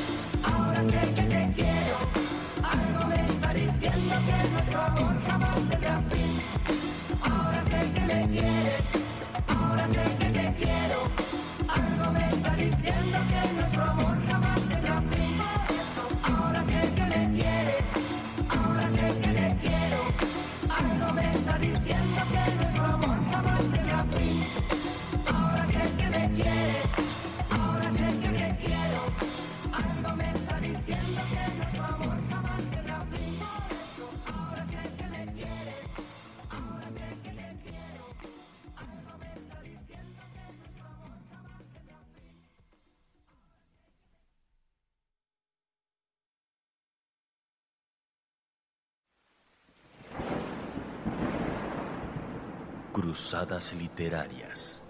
Cruzadas literarias.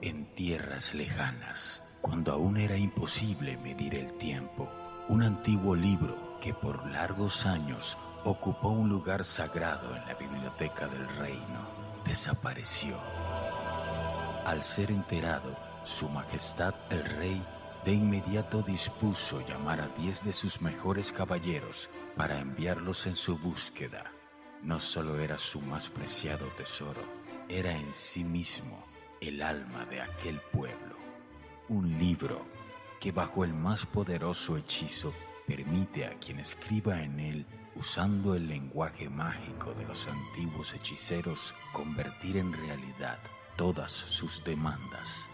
En tierras lejanas, cuando aún era imposible medir el tiempo, un antiguo libro que por largos años ocupó un lugar sagrado en la biblioteca del reino, desapareció. Al ser enterado, Su Majestad el Rey de inmediato dispuso llamar a diez de sus mejores caballeros para enviarlos en su búsqueda no solo era su más preciado tesoro, era en sí mismo el alma de aquel pueblo. Un libro que bajo el más poderoso hechizo permite a quien escriba en él, usando el lenguaje mágico de los antiguos hechiceros, convertir en realidad todas sus demandas.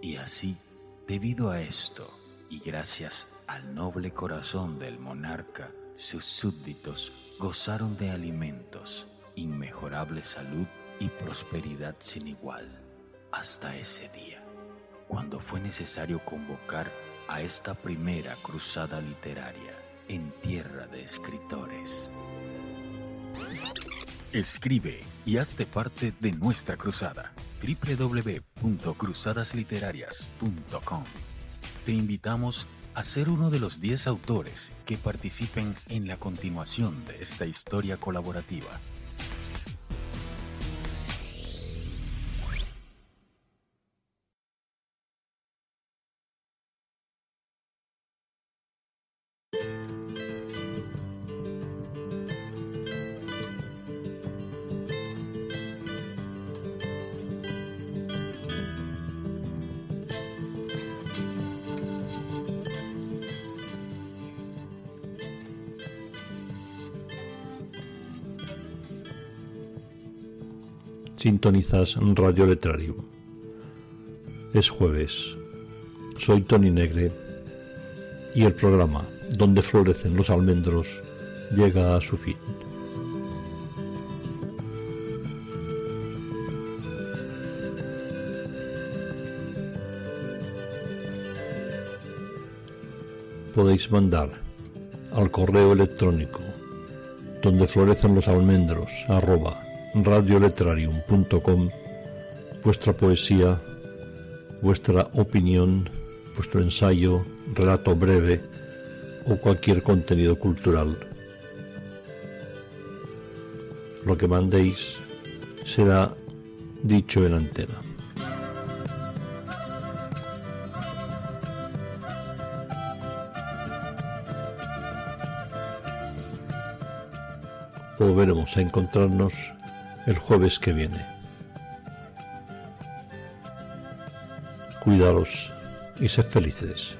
Y así, debido a esto, y gracias al noble corazón del monarca, sus súbditos gozaron de alimentos, inmejorable salud y prosperidad sin igual, hasta ese día, cuando fue necesario convocar a esta primera cruzada literaria en tierra de escritores. Escribe y hazte parte de nuestra cruzada www.cruzadasliterarias.com. Te invitamos a ser uno de los 10 autores que participen en la continuación de esta historia colaborativa. Sintonizas Radio Letrario. Es jueves. Soy Tony Negre y el programa Donde florecen los almendros llega a su fin. Podéis mandar al correo electrónico donde florecen los almendros arroba radioletrarium.com vuestra poesía, vuestra opinión, vuestro ensayo, relato breve o cualquier contenido cultural. Lo que mandéis será dicho en antena. Volveremos a encontrarnos el jueves que viene. Cuidaros y sed felices.